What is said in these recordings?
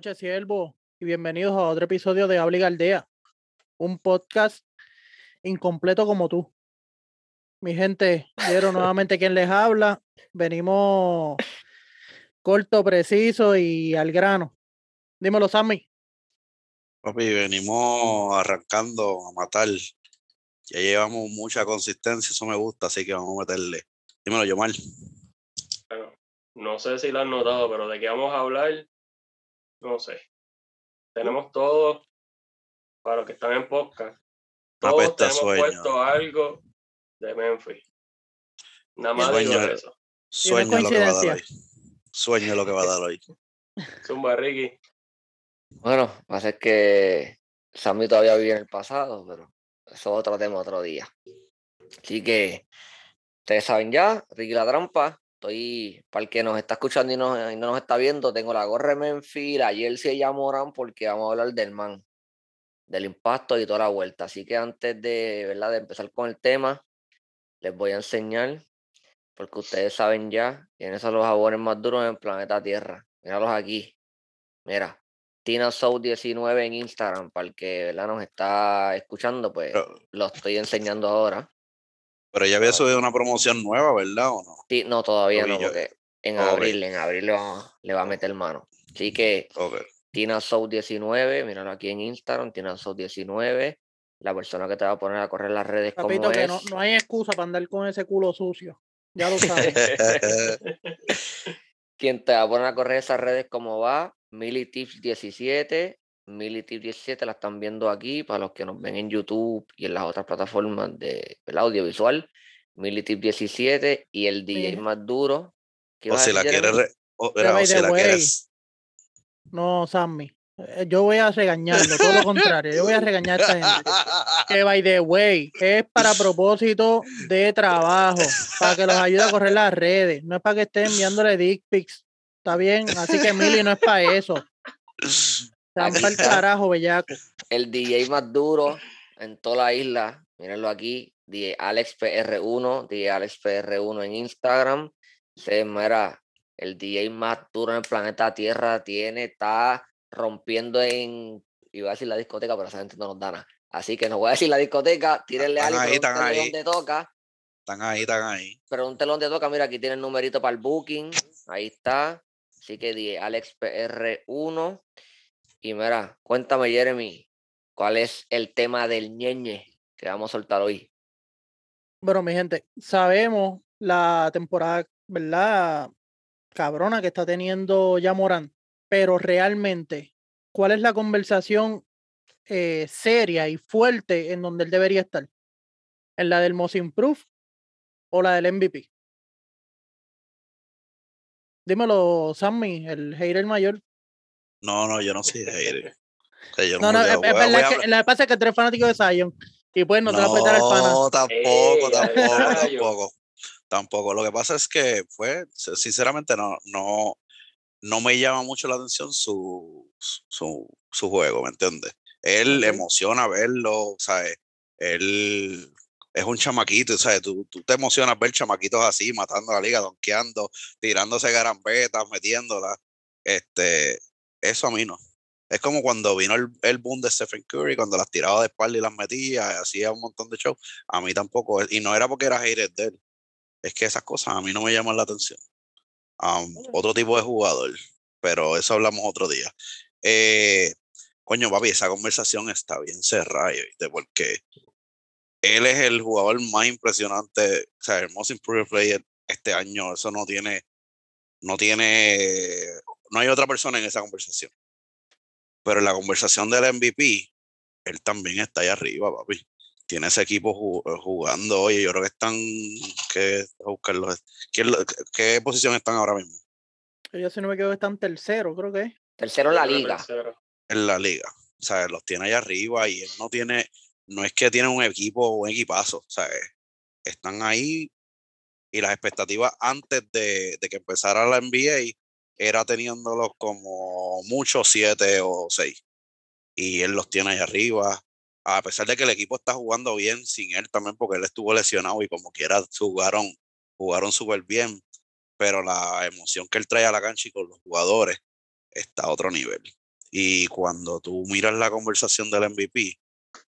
noches, siervo, y bienvenidos a otro episodio de Habla y Galdea, un podcast incompleto como tú. Mi gente, quiero nuevamente quien les habla. Venimos corto, preciso y al grano. Dímelo, Sammy. Papi, venimos arrancando a matar. Ya llevamos mucha consistencia, eso me gusta, así que vamos a meterle. Dímelo, Yomar. Bueno, no sé si lo han notado, pero de qué vamos a hablar, no sé. Tenemos todo, para los que están en podcast, todos tenemos sueño. puesto algo de Memphis. Nada más digo Sueño. eso. Sueño lo que va a dar hoy. Sueño lo que va a dar hoy. Zumba Ricky. Bueno, va a ser que Sammy todavía vive en el pasado, pero eso es otro tema otro día. Así que ustedes saben ya, Ricky la trampa. Estoy, para el que nos está escuchando y no, y no nos está viendo, tengo la gorra de Memphis, la jersey de Morán, porque vamos a hablar del man, del impacto y toda la vuelta. Así que antes de, ¿verdad? de empezar con el tema, les voy a enseñar, porque ustedes saben ya, quiénes son los jabones más duros en el planeta Tierra. Míralos aquí. Mira, Tina Soul 19 en Instagram, para el que ¿verdad? nos está escuchando, pues Pero, lo estoy enseñando ahora. Pero ya había subido una promoción nueva, ¿verdad? ¿O no? Sí, no, todavía no, porque en abril, en abril le va, le va a meter mano. Así que Ok. Tina Soul 19, míralo aquí en Instagram, Tina Soul 19, la persona que te va a poner a correr las redes Papito, como que es. no, no hay excusa para andar con ese culo sucio. Ya lo sabes. Quien te va a poner a correr esas redes como va, Militips 17, Militips 17 la están viendo aquí para los que nos ven en YouTube y en las otras plataformas de el audiovisual, Militips 17 y el DJ más duro. ¿Qué o si la quieres, re- o, si la quieres, No, Sammy. eh, Yo voy a regañarlo, todo lo contrario. Yo voy a regañar a esta gente. Que by the way, es para propósito de trabajo, para que los ayude a correr las redes. No es para que estén enviándole dick pics. ¿Está bien? Así que Mili no es para eso. Están para el carajo, bellaco. El DJ más duro en toda la isla, mírenlo aquí, DJ AlexPR1, DJ AlexPR1 en Instagram. Se mira, el DJ más duro en el planeta Tierra tiene, está rompiendo en, iba a decir la discoteca, pero esa gente no nos da nada. Así que no voy a decir la discoteca, tírenle a Están alguien, ahí, están pregúntenle ahí. dónde toca, Están ahí, están ahí. pregúntenle dónde toca, mira, aquí tiene el numerito para el booking, ahí está. Así que DJ AlexPR1. Y mira, cuéntame, Jeremy, ¿cuál es el tema del ñeñe que vamos a soltar hoy? Bueno, mi gente, sabemos la temporada, ¿verdad? Cabrona que está teniendo ya Morán, pero realmente, ¿cuál es la conversación eh, seria y fuerte en donde él debería estar? ¿En la del Most Improved o la del MVP? Dímelo, Sammy, el hater mayor. No, no, yo no soy hater. O sea, yo No, no, me es, verdad que que pasa es que tú eres fanático de Zion y pues no te va a petar el pana. No, tampoco, tampoco, tampoco. Tampoco. Lo que pasa es que fue, si- sinceramente, no, no, no me llama mucho la atención su, su, su juego, ¿me entiendes? Él emociona verlo, ¿sabes? Él es un chamaquito, ¿sabes? Tú, tú te emocionas ver chamaquitos así, matando a la liga, donkeando, tirándose garambetas, metiéndolas. Este, eso a mí no. Es como cuando vino el, el boom de Stephen Curry, cuando las tiraba de espalda y las metía, hacía un montón de show. A mí tampoco, y no era porque era hater de él. Es que esas cosas a mí no me llaman la atención. Otro tipo de jugador, pero eso hablamos otro día. Eh, coño, papi, esa conversación está bien cerrada, ¿viste? Porque él es el jugador más impresionante, o sea, el most improved player este año. Eso no tiene, no tiene, no hay otra persona en esa conversación. Pero en la conversación del MVP, él también está ahí arriba, papi. Tiene ese equipo eh, jugando hoy. Yo creo que están. que buscarlo. ¿Quién lo- qué, qué posición están ahora mismo? Ellos, si no me equivoco, están tercero, creo que. Tercero en la Yo liga. tercero. En la liga. O sea, los tiene ahí arriba y él no tiene. No es que tiene un equipo, un equipazo. O sea, eh, están ahí y las expectativas antes de, de que empezara la NBA era teniéndolos como mucho siete o seis. Y él los tiene ahí arriba. A pesar de que el equipo está jugando bien sin él también, porque él estuvo lesionado y como quiera jugaron, jugaron súper bien. Pero la emoción que él trae a la cancha y con los jugadores está a otro nivel. Y cuando tú miras la conversación del MVP,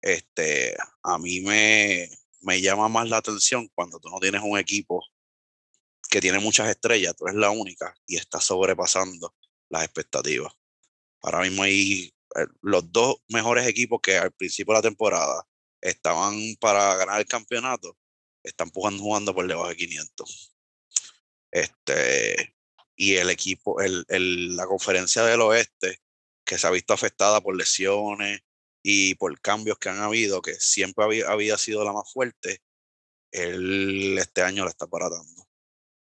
este, a mí me, me llama más la atención cuando tú no tienes un equipo que tiene muchas estrellas, tú eres la única y estás sobrepasando las expectativas. Ahora mismo hay eh, los dos mejores equipos que al principio de la temporada estaban para ganar el campeonato, están jugando, jugando por debajo de 500. Este, y el equipo, el, el, la conferencia del oeste, que se ha visto afectada por lesiones y por cambios que han habido, que siempre había, había sido la más fuerte, él este año la está paratando.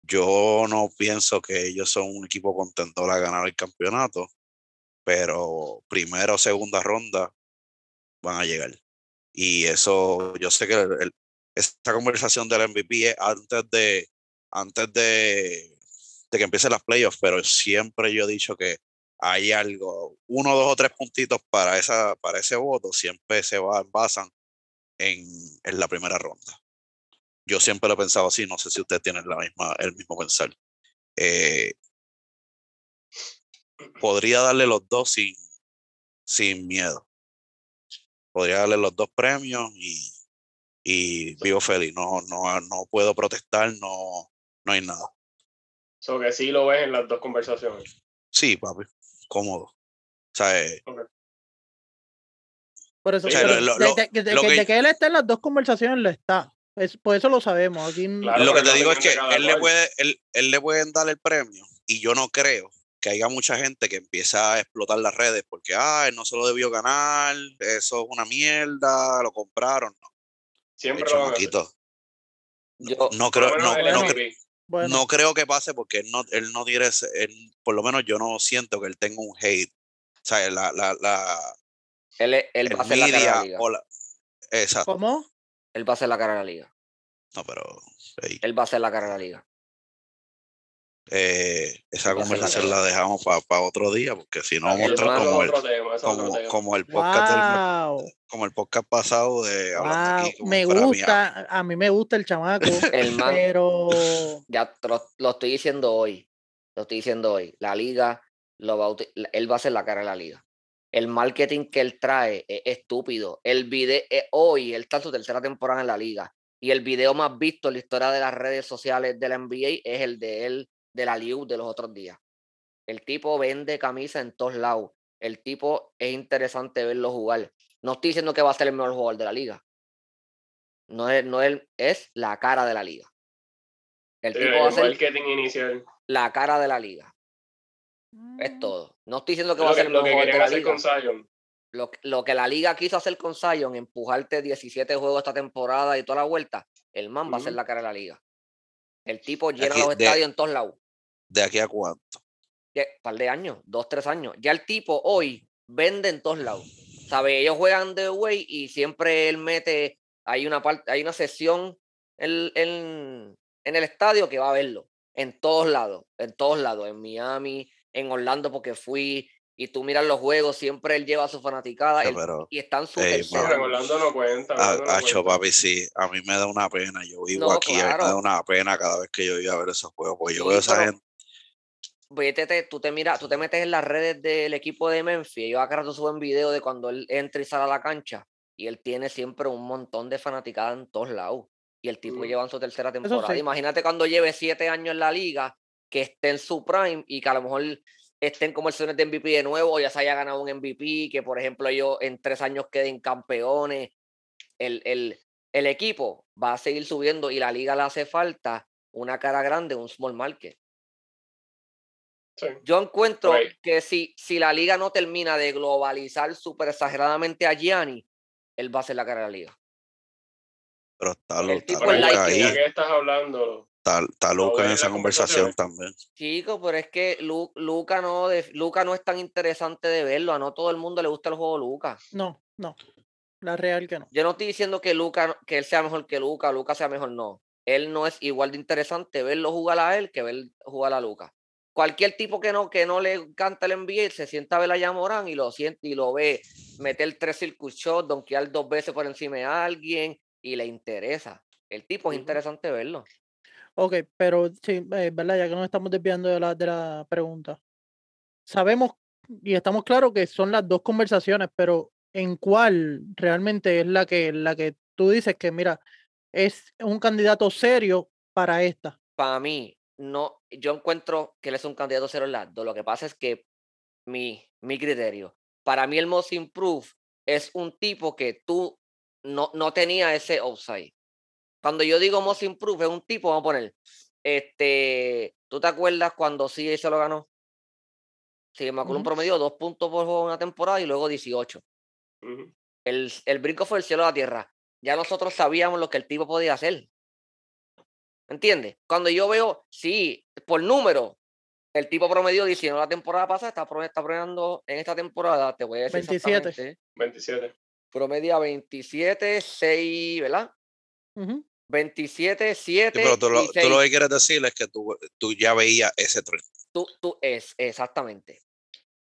Yo no pienso que ellos son un equipo contendor a ganar el campeonato, pero primera o segunda ronda van a llegar. Y eso, yo sé que esta conversación del MVP es antes de, antes de, que empiecen las playoffs, pero siempre yo he dicho que hay algo, uno, dos o tres puntitos para, esa, para ese voto, siempre se basan en, en la primera ronda. Yo siempre lo he pensado así, no sé si ustedes tienen la misma, el mismo pensar. Eh, podría darle los dos sin, sin miedo. Podría darle los dos premios y, y vivo feliz. No, no, no puedo protestar, no, no hay nada. So que sí lo ves en las dos conversaciones. Sí, papi, cómodo. O sea, eh. Por eso, O sea, pero lo- de, lo- de- de- lo que, que- de que él está en las dos conversaciones, lo está. Es, por eso lo sabemos. Aquí Claro, lo que te digo es que él le, puede, él, él le pueden dar el premio y yo no creo que haya mucha gente que empieza a explotar las redes porque, ah, él no se lo debió ganar, eso es una mierda, lo compraron. No, Siempre lo chamaquito. Yo, No creo, no, no, MVP. cre- bueno, no creo que pase porque él no, él no tiene, ese- él- por lo menos yo no siento que él tenga un hate. O sea, la, la, la, él, el va a ser la cara de media la liga. o la- exacto. ¿Cómo? Él va a ser la cara de la liga. No, pero Él va a ser la cara de la liga. eh, esa conversación la dejamos para otro día porque si no vamos a como el, tema, como, el podcast del- como el podcast pasado de hablando wow, aquí como me gusta, a mí me gusta el chamaco, El man, pero ya lo, lo estoy diciendo hoy. Lo estoy diciendo hoy. La liga, lo va él va a ser la cara de la liga. El marketing que él trae es estúpido. El video, hoy, él está en su tercera temporada en la liga. Y el video más visto en la historia de las redes sociales de la NBA es el de él, de la Liu de los otros días. El tipo vende camisa en todos lados. El tipo es interesante verlo jugar. No estoy diciendo que va a ser el mejor jugador de la liga. No es, no es, es la cara de la liga. El tipo va a ser marketing inicial. la cara de la liga. Es todo. No estoy diciendo que va a ser lo mejor que querían hacer liga. con Zion. Lo, que- lo que la liga quiso hacer con Zion, empujarte 17 juegos esta temporada y toda la vuelta, el man va a ser la cara de la liga. El tipo llena Aquí, los de- estadios en todos lados. ¿De aquí a cuánto? Un par de años, dos, tres años. Ya el tipo hoy vende en todos lados. ¿Sabe? Ellos juegan de way y siempre él mete, hay una parte, hay una sesión en, en, en el estadio que va a verlo. En todos lados, en todos lados. En Miami, en Orlando porque fui. Y tú miras los juegos, siempre él lleva a su fanaticada. Sí, él- pero, y están su ey, tercera. mano. Pero en Orlando no cuenta. en Orlando no a- acho, cuenta. papi, sí, a mí me da una pena. Yo vivo No, aquí, a mí me da claro. una pena cada vez que yo iba a ver esos juegos, porque yo Sí, veo a esa gente. Vete, te- tú te miras, tú te metes en las redes del equipo de Memphis, ellos acá rato suben video de cuando él entra y sale a la cancha, y él tiene siempre un montón de fanaticadas en todos lados. Y el tipo Mm. lleva en su tercera temporada. sí. Imagínate cuando lleve siete años en la liga, que esté en su prime y que a lo mejor esté en conversiones de MVP de nuevo, o ya se haya ganado un MVP, que por ejemplo ellos en tres años queden campeones. El, el, el equipo va a seguir subiendo y la liga le hace falta una cara grande, un small market. Sí. Yo encuentro Ok. que si, si la liga no termina de globalizar súper exageradamente a Gianni, él va a ser la cara de la liga. Pero está, El Lu- está tipo like- ya que estás hablando, está, está Luca en esa conversación también. Chico, pero es que Lu- Luca no, de- Luca no es tan interesante de verlo. A no todo el mundo le gusta el juego de Luca. no, no, la real que no. Yo no estoy diciendo que Luca, que él sea mejor que Luca, Luca sea mejor, no. Él no es igual de interesante verlo jugar a él que ver jugar a Luca. Cualquier tipo que no, que no le encanta el NBA, se sienta a ver a Yamorán y lo siente y lo ve meter tres circuit shots, donkear dos veces por encima de alguien y le interesa. El tipo es interesante verlo. Ok, pero sí, es verdad, ya que nos estamos desviando de la, de la pregunta. Sabemos y estamos claros que son las dos conversaciones, pero ¿en cuál realmente es la que, la que tú dices que, mira, es un candidato serio para esta? Para mí, no, yo encuentro que él es un candidato serio en las dos. Lo que pasa es que mi, mi criterio, para mí el most improved es un tipo que tú no, no tenía ese offside. Cuando yo digo most improved es un tipo, vamos a poner, este, ¿tú te acuerdas cuando sí se lo ganó? Sí, me acuerdo un promedio dos puntos por juego una temporada y luego 18. el, el brinco fue el cielo a la tierra. Ya nosotros sabíamos lo que el tipo podía hacer. ¿Entiendes? Cuando yo veo, sí, por número, el tipo promedio 19 la temporada pasada, está, está promediando en esta temporada, te voy a decir 27. 27. Promedia 27, 6, ¿verdad? 27, 7. pero tú lo, tú lo, que quieres decir es que tú, tú ya veías ese tren. Tú, tú es, exactamente.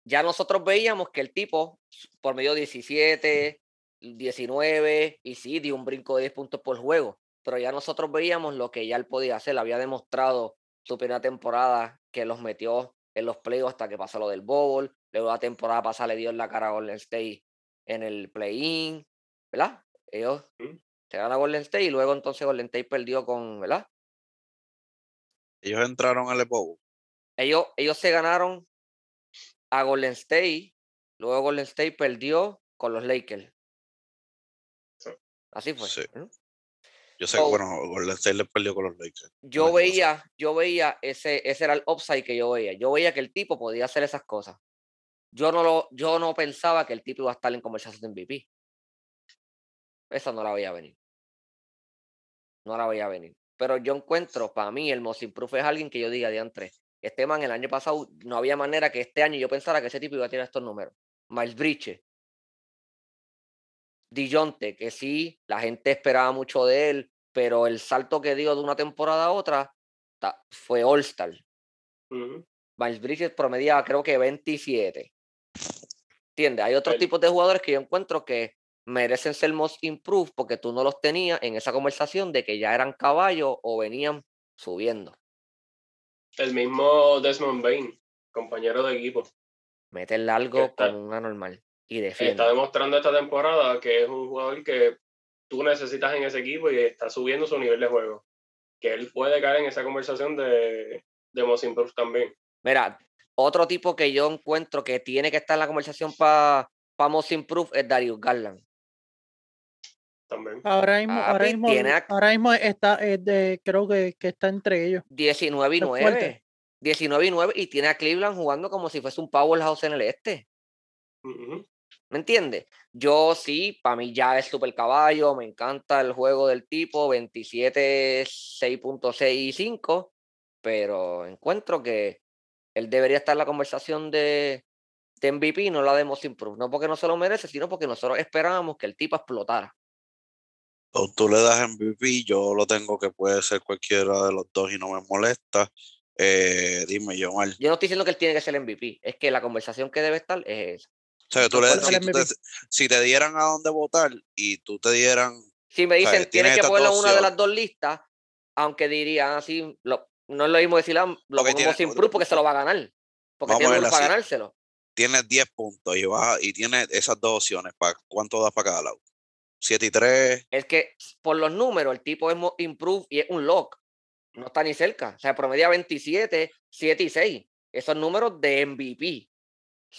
Ya nosotros veíamos que el tipo, por medio 17, 19, y sí, dio un brinco de 10 puntos por juego pero ya nosotros veíamos lo que ya él podía hacer. Había demostrado su primera temporada que los metió en los playoffs hasta que pasó lo del bowl. Luego la temporada pasada le dio en la cara a Golden State en el play-in, ¿verdad? Ellos ganan a Golden State y luego entonces Golden State perdió con, ¿verdad? Ellos entraron al bowl. Ellos, ellos se ganaron a Golden State, luego Golden State perdió con los Lakers. Así fue. Yo sé que, bueno, Golden State le perdió con los Lakers. Yo veía, yo veía ese, ese era el upside que yo veía. Yo veía que el tipo podía hacer esas cosas. Yo no, lo, yo no pensaba que el tipo iba a estar en conversación de MVP. Esa no la veía venir. No la veía venir. Pero yo encuentro, para mí, el most improved es alguien que yo diga de antes. Este man, el año pasado, no había manera que este año yo pensara que ese tipo iba a tener estos números. Miles Bridges, Dijonte, que sí, la gente esperaba mucho de él, pero el salto que dio de una temporada a otra fue All-Star. Miles Bridges promediaba creo que 27. ¿Entiendes? Hay otros tipos de jugadores que yo encuentro que merecen ser most improved porque tú no los tenías en esa conversación de que ya eran caballos o venían subiendo. El mismo Desmond Bain, compañero de equipo. Mete el largo con una normal. Está demostrando esta temporada que es un jugador que tú necesitas en ese equipo y está subiendo su nivel de juego. Que él puede caer en esa conversación de, de Most también. Mira, otro tipo que yo encuentro que tiene que estar en la conversación para pa Most es Darius Garland. También. Ahora mismo, ahora mismo, ahora mismo está, de, creo que, que, está entre ellos. 19 y 9. 19 y 9 y tiene a Cleveland jugando como si fuese un powerhouse en el este. ¿Me entiendes? Yo sí, para mí ya es super caballo, me encanta el juego del tipo 27, 6.65, pero encuentro que él debería estar en la conversación de, de MVP, no la de Most Improved. No porque no se lo merece, sino porque nosotros esperábamos que el tipo explotara. O tú le das MVP, yo lo tengo que puede ser cualquiera de los dos y no me molesta. Eh, dime, yo mal. Yo no estoy diciendo que él tiene que ser MVP, es que la conversación que debe estar es esa. O sea, tú le, si, te, dieran a dónde votar y tú te dieran. Si me dicen, tienes que ponerlo en una de las dos listas, aunque dirían así, lo, no es lo mismo decir, lo pongo sin proof porque se lo va a ganar. Porque tiene para ganárselo. Tienes 10 puntos y, vas, y tienes esas dos opciones. ¿para ¿Cuánto das para cada lado? 7 y 3. Es que por los números, el tipo es improve y es un lock. No está ni cerca. O sea, promedia 27, 7 y 6. Esos números de MVP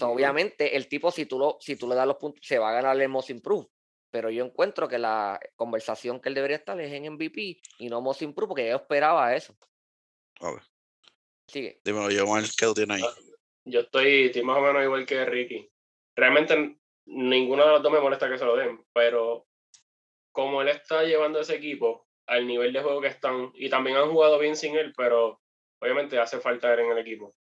obviamente, el tipo, si tú, lo, si tú le das los puntos, se va a ganar el Most Improve. Pero yo encuentro que la conversación que él debería estar es en MVP y no Most Improve, porque yo esperaba eso. A ver. Sigue. Dímelo, yo, ¿qué tú tienes ahí? Ah, yo estoy, estoy más o menos igual que Ricky. Realmente ninguno de los dos me molesta que se lo den, pero como él está llevando ese equipo al nivel de juego que están, y también han jugado bien sin él, pero obviamente hace falta él en el equipo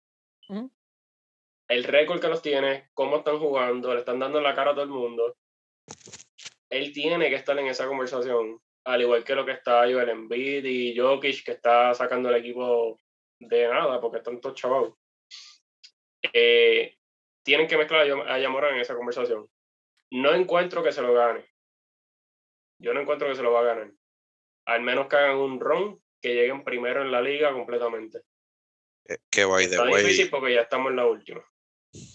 el récord que los tiene, cómo están jugando, le están dando la cara a todo el mundo. Él tiene que estar en esa conversación, al igual que lo que está Joel Embiid y Jokic, que está sacando el equipo de nada, porque están todos chavados. Eh, tienen que mezclar a Yamora en esa conversación. No encuentro que se lo gane. Yo no encuentro que se lo va a ganar. Al menos que hagan un run, que lleguen primero en la liga completamente. Eh, que by Está difícil porque ya estamos en la última.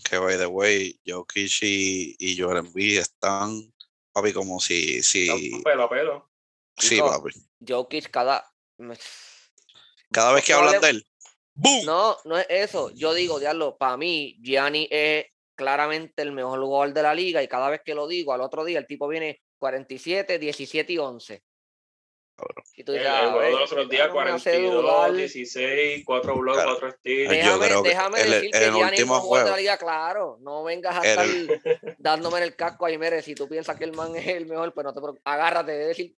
Que by the way, Jokic y, y Joel Embiid están, papi, como si, si, Están Pelo a pelo. sí, No. papi. Jokic cada. Cada vez que no hablan le- de él, ¡boom! No, no es eso. Yo digo, diablo, para mí, Gianni es claramente el mejor jugador de la liga y cada vez que lo digo, al otro día el tipo viene 47, 17 y 11. Cabrón. Y tú dices, el "Ah, juego de ve, los otros días, me hace 42, dudar". 16, 4 blocks, Claro. 4 steals. Yo Déjame, creo que déjame el- decir que el Gianni es el último mejor jugador de la juego- liga, claro. No vengas a El- estar dándome en el casco ahí, mire, si tú piensas que el man es el mejor, pues no te preocupes. Agárrate, de decir,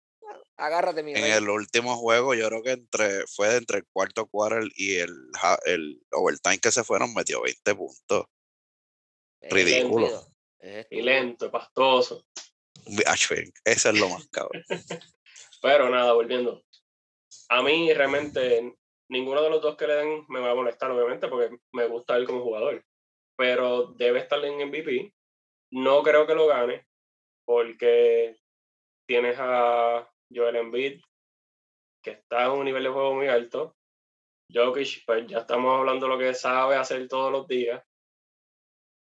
agárrate, mi En rey. el último juego, yo creo que entre fue entre el cuarto quarter y el, el overtime que se fueron, metió 20 puntos. Es ridículo. es Y lento, pastoso. Ven, Eso es lo más cabrón. Pero nada, volviendo. A mí realmente ninguno de los dos que le den me va a molestar, obviamente, porque me gusta él como jugador. Pero debe estar en MVP. No creo que lo gane, porque tienes a Joel Embiid, que está en un nivel de juego muy alto. Jokic, pues ya estamos hablando de lo que sabe hacer todos los días.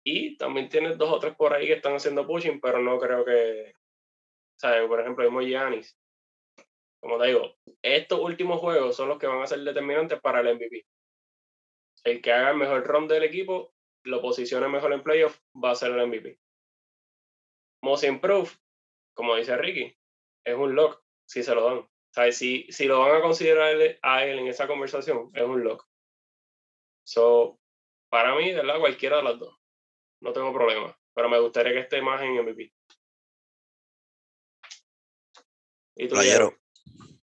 Y también tienes dos o tres por ahí que están haciendo pushing, pero no creo que. ¿sabes? Por ejemplo, mismo Giannis. Como te digo, estos últimos juegos son los que van a ser determinantes para el MVP. El que haga el mejor run del equipo, lo posicione mejor en playoff, va a ser el MVP. Most Improved, como dice Ricky, es un lock si se lo dan. Sea, si, si lo van a considerar a él en esa conversación, es un lock. So, para mí, verdad, cualquiera de las dos. No tengo problema. Pero me gustaría que esté más en MVP. ¿Y tú, Playero.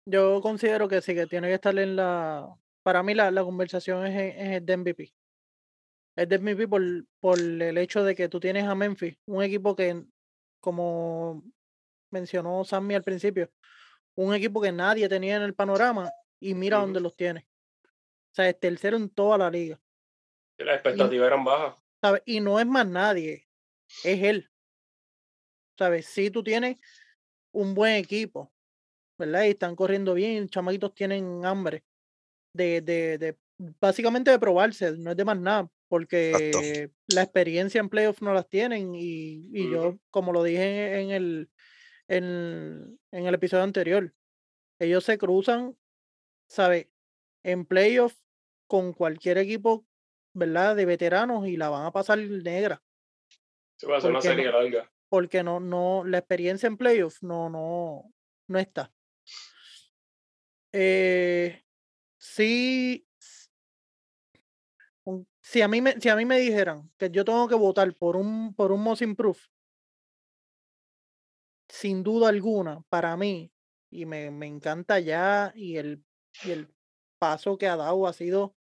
Yo considero que sí, que tiene que estar en la. Para mí, la, la conversación es, es de MVP. Es de MVP por, por el hecho de que tú tienes a Memphis, un equipo que, como mencionó Sammy al principio, un equipo que nadie tenía en el panorama y mira dónde los tiene. O sea, es tercero en toda la liga. Las expectativas eran bajas. ¿Sabes? Y no es más nadie, es él. ¿Sabes? Si tú tienes un buen equipo, ¿verdad? Y están corriendo bien, chamaquitos tienen hambre de, de, de básicamente de probarse, no es de más nada, porque la experiencia en playoffs no las tienen y, y yo, como lo dije en el, en, en el episodio anterior, ellos se cruzan, ¿sabes? En playoffs con cualquier equipo, ¿verdad? De veteranos y la van a pasar negra Sí, va a ser una ¿Por qué no? serie larga. porque no, no, la experiencia en playoffs no, no, no está. Eh, sí, si a mí me, si a mí me dijeran que yo tengo que votar por un, por un most improved, sin duda alguna, para mí, y me, me encanta ya, y el, y el paso que ha dado ha sido.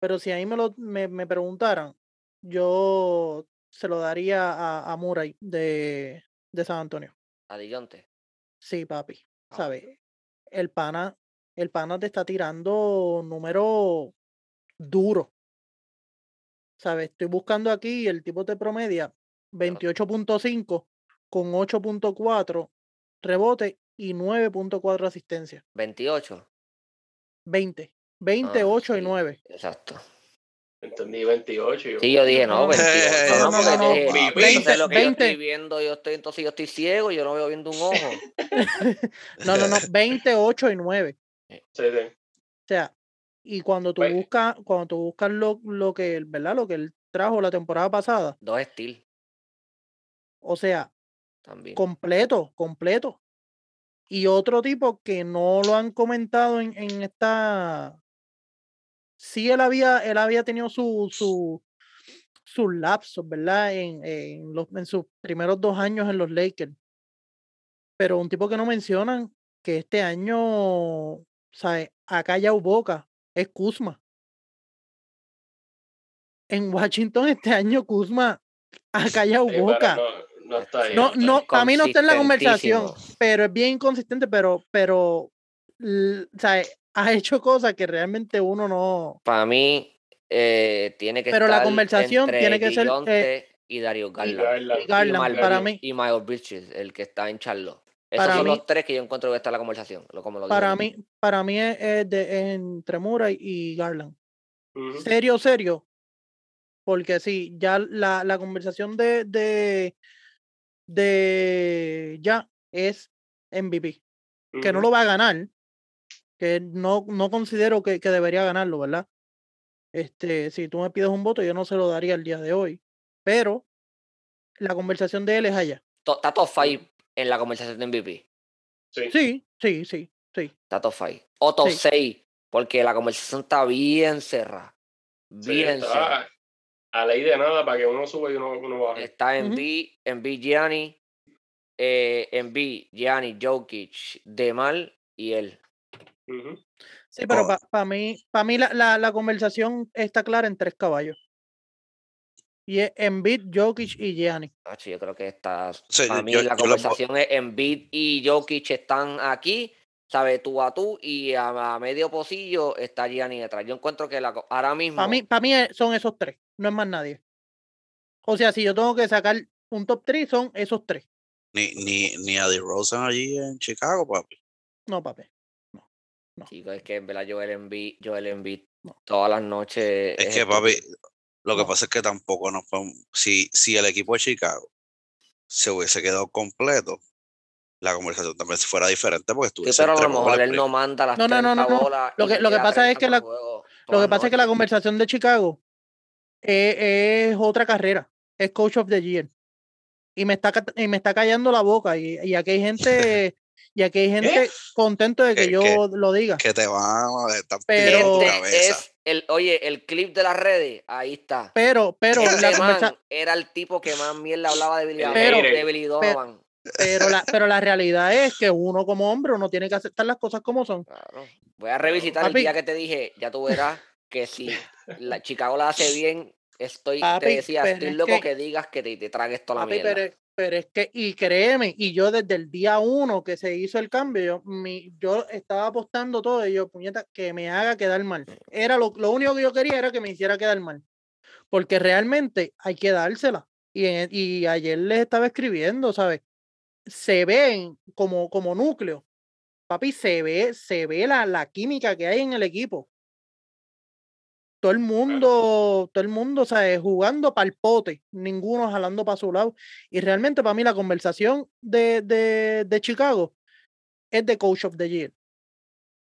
Pero si a mí me, lo, me, me preguntaran, yo se lo daría a, a Murray de, de San Antonio. A Dillonte. Sí, papi. Ah. ¿Sabes? El pana, el pana te está tirando número duro. ¿Sabes? Estoy buscando aquí el tipo te promedia 28.5 con 8.4 rebote y 9.4 asistencia. 28. 20. 20, Ah, 8 y sí, 9. Exacto. Entendí 28. y Sí, yo dije, no, No, 28. no, No, no, no, dije, no, entonces 20, lo que yo estoy 20. viendo, yo estoy, entonces yo estoy ciego, yo no veo viendo un ojo. No, no, no. 20, 8 y 9. Sí, sí. O sea, y cuando tú Pues- buscas, cuando tú buscas lo, lo que él, ¿verdad? Lo que él trajo la temporada pasada, Dos Steel o sea, también. completo, completo. Y otro tipo que no lo han comentado en, en esta. Sí, él había, él había tenido su, su, sus lapsos, ¿verdad? En, en, los, en sus primeros dos años en los Lakers. Pero un tipo que no mencionan, que este año, ¿sabes? Ha callado boca, es Kuzma. En Washington este año Kuzma ha callado Sí, boca. no, no está ahí. No, está no, ahí. a mí no está en la conversación, pero es bien inconsistente, pero, pero, sea, ha hecho cosas que realmente uno no. Para mí, eh, tiene que Pero la conversación entre tiene que ser, eh, y Dario Y Garland. Garland, y Garland, para mí, Y Miles Bridges, el que está en Charlotte. Esos Para son mí- los tres que yo encuentro que está en la conversación. Lo, como lo para mí, para mí es, es de, es entre Murray y Garland. Serio, serio. porque sí, ya la, la conversación de, de, de ya es MVP, que no lo va a ganar, que no, no considero que, que debería ganarlo, ¿verdad? Este, si tú me pides un voto, yo no se lo daría el día de hoy, pero la conversación de él es allá. Está top 5 en la conversación de MVP. Sí. Sí, sí, sí, sí. Está top 5. O top Sí. 6. Porque la conversación está bien cerrada. Sí, Bien cerrada. está a ley de nada para que uno suba y uno, uno baje. Está en. B, en B Gianni, eh, en B Gianni, Jokic, Demal y él. Sí, pero Oh. para mí, para mí la, la, la conversación está clara en tres caballos. Y es Embiid, Jokic y Gianni. Hacho, yo creo que está. Sí, para yo- mí yo- la yo lo po- conversación es Embiid y Jokic están aquí, ¿sabes? Tú a tú y a, a medio pocillo está Gianni detrás. Yo encuentro que la, ahora mismo. Para mí, para mí es- son esos tres, no es más nadie. O sea, si yo tengo que sacar un top 3, son esos tres. Ni, ni, ni a DeRozan allí en Chicago, papi. No, papi. Chicos, es que en verdad Joel Embiid, Joel Embiid No. todas las noches. Es es que, el papi, lo que No. pasa es que tampoco nos podemos. Si, si el equipo de Chicago se hubiese quedado completo, la conversación también fuera diferente porque Sí, estuviese pero a lo mejor él no manda las No, no, no, 30 no, no. bolas. Lo que- lo que pasa es 30 que la- Lo que pasa es que la conversación de Chicago es otra carrera. Es Coach of the Year. Y me está, y me está callando la boca. Y, y aquí hay gente, y aquí hay gente contento de que Que- yo que- lo diga. que te van a estar Pero- es el, oye, el clip de las redes, ahí está. Pero, pero la, conversa- era el tipo que más mierda hablaba de Billy, Pero- de Billy Donovan. pero, la, pero la realidad es que uno como hombre uno tiene que aceptar las cosas como son. Claro. Voy a revisitar Papi. el día que te dije, ya tú verás que si la Chicago la hace bien, estoy, Papi, te decía, pero estoy es loco que- que, digas que te, te tragues toda la Papi, mierda. pero, pero es que, y créeme, y yo desde el día uno que se hizo el cambio, yo, mi, yo estaba apostando todo y yo, puñeta, que me haga quedar mal. Era lo, lo único que yo quería era que me hiciera quedar mal. Porque realmente hay que dársela. Y, y ayer les estaba escribiendo, ¿sabes? Se ven como, como núcleo. Papi, se ve, se ve la, la química que hay en el equipo. Todo el mundo, todo el mundo, ¿sabes? Jugando para el pote, ninguno jalando para su lado. Y realmente para mí la conversación de, de, de Chicago es de Coach of the Year.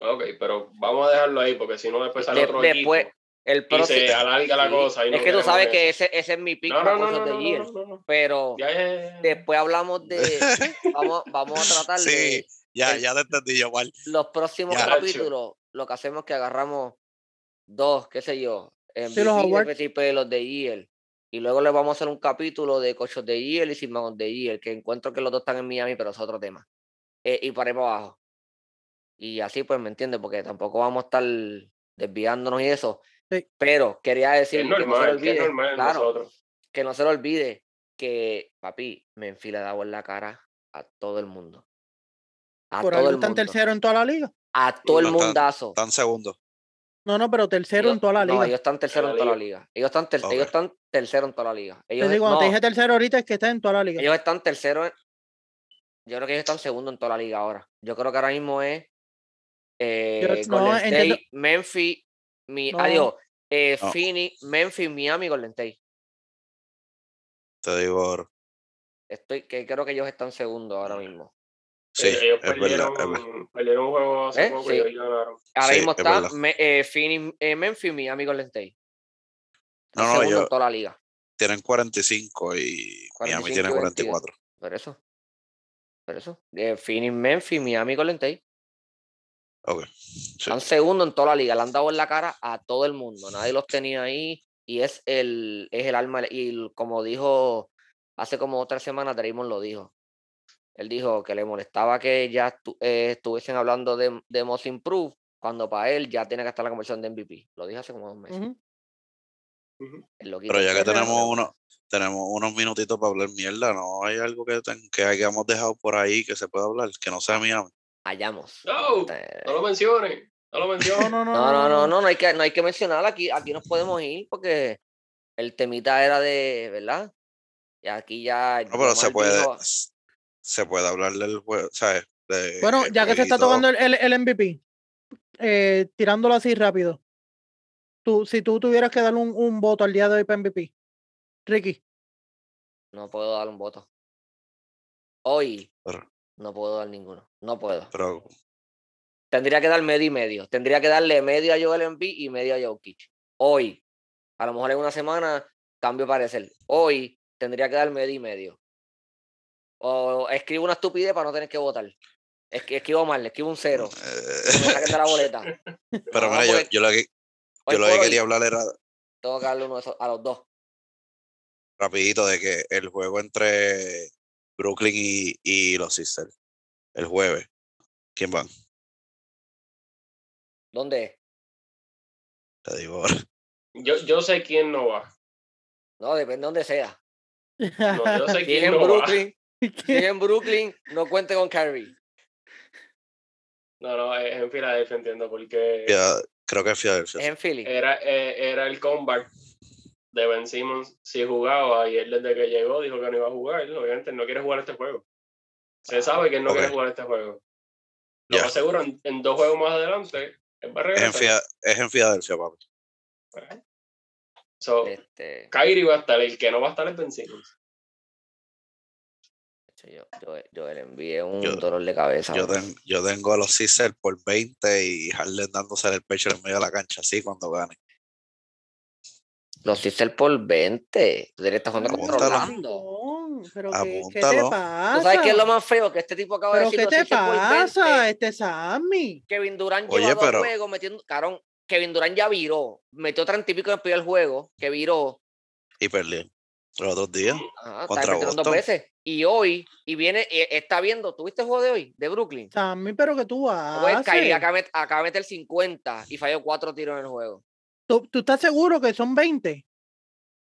Ok, pero vamos a dejarlo ahí porque si no después sale De- otro después, equipo el y se alarga la Sí, cosa. y no es que tú sabes que ese, ese es mi pick No, no, no, Coach no, of the no, Year. no, no, no. Pero Ya, ya, ya, después hablamos de. vamos, vamos a tratar de Sí, ya, el- ya te entendí los próximos capítulos. Lo que hacemos es que agarramos dos, qué sé yo, Sí, los de los de Year. Y luego le vamos a hacer un capítulo de Coach of the Year y of the Year, que encuentro que los dos están en Miami, pero es otro tema. Eh, y para ir para abajo. Y así, pues, ¿me entiendes? Porque tampoco vamos a estar desviándonos y eso. Sí. Pero quería decir que no se lo normal, que olvide. es normal en claro, nosotros. que no se lo olvide que, papi, me enfila de agua en la cara a todo el mundo. A Por todo el están mundo. tercero en toda la liga. A todo el No, están- mundazo. Tan segundo. No, no, pero tercero Ellos- en toda la No, liga. ellos están tercero en toda la liga. Ellos están, ter- ellos Ok. están tercero en toda la liga. Te Ellos, digo, cuando te no, dije tercero ahorita es que está en toda la liga. ellos están tercero. en- yo creo que ellos están segundo en toda la liga ahora. Yo creo que ahora mismo es eh, no, Golden entiendo- State, Memphis, mi, No. adiós, eh, No. Phoenix, Memphis, Miami, Golden State. Te digo ahora. Estoy, que creo que ellos están segundo ahora mismo. Sí, Eh, ellos es verdad, perdieron, es verdad. perdieron un juego hace ¿Eh? poco Sí. y hoy ganaron. Ahora Sí, mismo es está verdad. Me- eh, Phoenix, eh, Memphis, Miami, Golden State. No, no, segundo ellos en toda la liga. tienen 45 y 45 Miami tiene 22. 44. Por eso. Por eso. Eh, Phoenix, Memphis, Miami, Golden State. Ok. Sí. Están segundo en toda la liga. Le han dado en la cara a todo el mundo. Nadie los tenía ahí. Y es el, es el alma. Y el- como dijo hace como tres semanas, Draymond lo dijo. Él dijo que le molestaba que ya estu- eh, estuviesen hablando de, de Most Improved, cuando para él ya tiene que estar la conversión de MVP. Lo dije hace como dos meses. Pero ya que este, tenemos pero- uno, tenemos unos minutitos para hablar mierda, ¿no? Hay algo que, ten- que hayamos dejado por ahí que se pueda hablar, que no sea Miami. Hallamos. No, no lo menciones. No lo No, menciones. no, no. No, no, no, no, no hay que, no hay que mencionar aquí, aquí nos podemos ir porque el temita era de, ¿verdad? Y aquí ya. No, pero se puede, dijo- se puede hablar del juego, ¿sabes? De- Bueno, ya que se está tocando el, el, el MVP, eh, tirándolo así rápido. tú, si tú tuvieras que dar un, un voto al día de hoy para MVP, Ricky. No puedo dar un voto. Hoy Pero- no puedo dar ninguno. No puedo. Pero Tendría que dar medio y medio. Tendría que darle medio a Joel Embiid y medio a Jokic. Hoy. A lo mejor en una semana cambio parecer. Hoy tendría que dar medio y medio. O escribo una estupidez para no tener que votar. Es que escribo mal, escribo un cero. que me saquen de la boleta. pero No, mira, yo, yo lo que, yo lo que hoy quería hablar era Tengo que darle uno de esos a los dos. rapidito de que el juego entre Brooklyn y, y los Sixers, el jueves, ¿quién van? ¿Dónde es? Te digo ahora. Yo, yo sé quién no va. No, depende de donde sea. No, yo sé Si es quién en no va. Brooklyn, si en Brooklyn, no cuente con Kyrie. No, no, es en Filadelfia, entiendo, porque Ya, creo que es Filadelfia. Es en Philly. era, eh, era el comeback de Ben Simmons si jugaba y él desde que llegó dijo que no iba a jugar. Obviamente él no quiere jugar este juego. Se sabe que él no Ok. quiere jugar este juego. Lo Ya. más seguro, en, en dos juegos más adelante, él va a Es en. Fia- es en Filadelfia, papi. So, Este, Kyrie va a estar, el que no va a estar es Ben Simmons. Yo, yo, yo le envié un Yo- dolor de cabeza. Yo, ten- yo tengo a los Sixers por 20 y Harden dándose el pecho en medio de la cancha, así cuando gane. Los Sixers por 20. Tú estás jugando contra Apúntalo. Orlando. Pero ¿qué, qué te pasa? ¿Tú sabes qué es lo más feo? Que este tipo acaba de ¿Pero decir qué te pasa, 20. este Sammy? Kevin Durant Oye, lleva dos pero- juegos metiendo. Cabrón, Kevin Durant ya viró. Metió 30 y pico en el primer juego. Que viró. Y perdió. Los otros días. Ajá, Contra está metiendo dos Boston. veces. Y hoy, y viene, eh, está viendo. ¿Tuviste el juego de hoy? De Brooklyn. Sammy, pero que tú Pues Kyrie haces. acaba, de met- acaba de meter 50 y falló cuatro tiros en el juego. ¿Tú, tú estás seguro que son 20?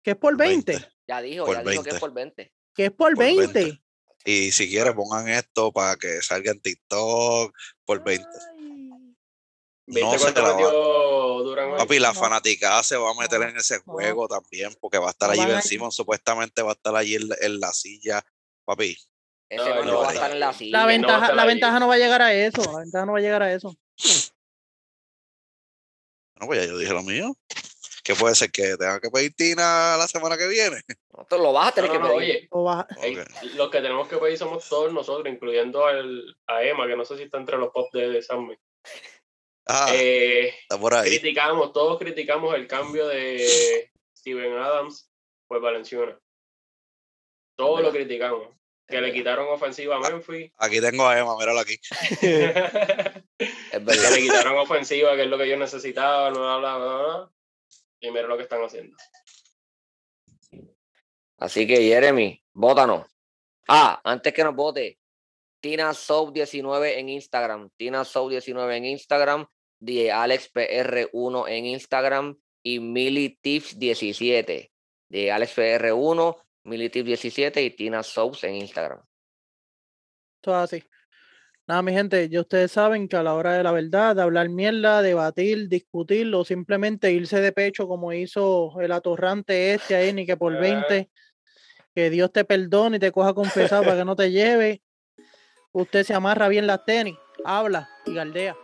¿Que es por 20? Ya dijo, Por ya dijo que 20. es por 20. ¿Que es por Por 20? 20. Y si quieres, pongan esto para que salga en TikTok por 20. Ay. ¿Viste No se la va-? Papi, la fanaticada se va a meter en ese no. juego también, porque va a estar No allí van Ben a- Simmons, supuestamente va a estar allí en la silla. Papi, Ese No, man no no va a va a estar en la silla. No ventaja, estar la ventaja no va a llegar a eso. La ventaja no va a llegar a eso. no, pues ya yo dije lo mío. Que puede ser que tenga que pedir Tina la semana que viene. No, tú lo vas a No, tener no, que no, pedir. oye, O va- el- Ok. los que tenemos que pedir somos todos nosotros, incluyendo al, a Emma, que no sé si está entre los pop de, de Sammy. Ah, Eh, está por ahí. criticamos, todos criticamos el cambio de Steven Adams por Valenciuna. Todos lo criticamos. Que le quitaron ofensiva a Memphis. Aquí tengo a Emma, míralo aquí. que Es verdad. le quitaron ofensiva, que es lo que ellos necesitaban, bla, bla, bla. Y mira lo que están haciendo. Así que, Jeremy, bótanos. Ah, antes que nos vote, Tina Soap 19 en Instagram, Tina Soap 19 en Instagram, de AlexPR1 en Instagram y MiliTips 17. De AlexPR1, MiliTips 17 y Tina Soaps en Instagram. Todo así. Nada, mi gente, ya ustedes saben que a la hora de la verdad, de hablar mierda, debatir, discutir o simplemente irse de pecho como hizo el atorrante este ahí, ni que por Ah. 20, que Dios te perdone y te coja confesado para que no te lleve. Usted se amarra bien las tenis, habla y galdea.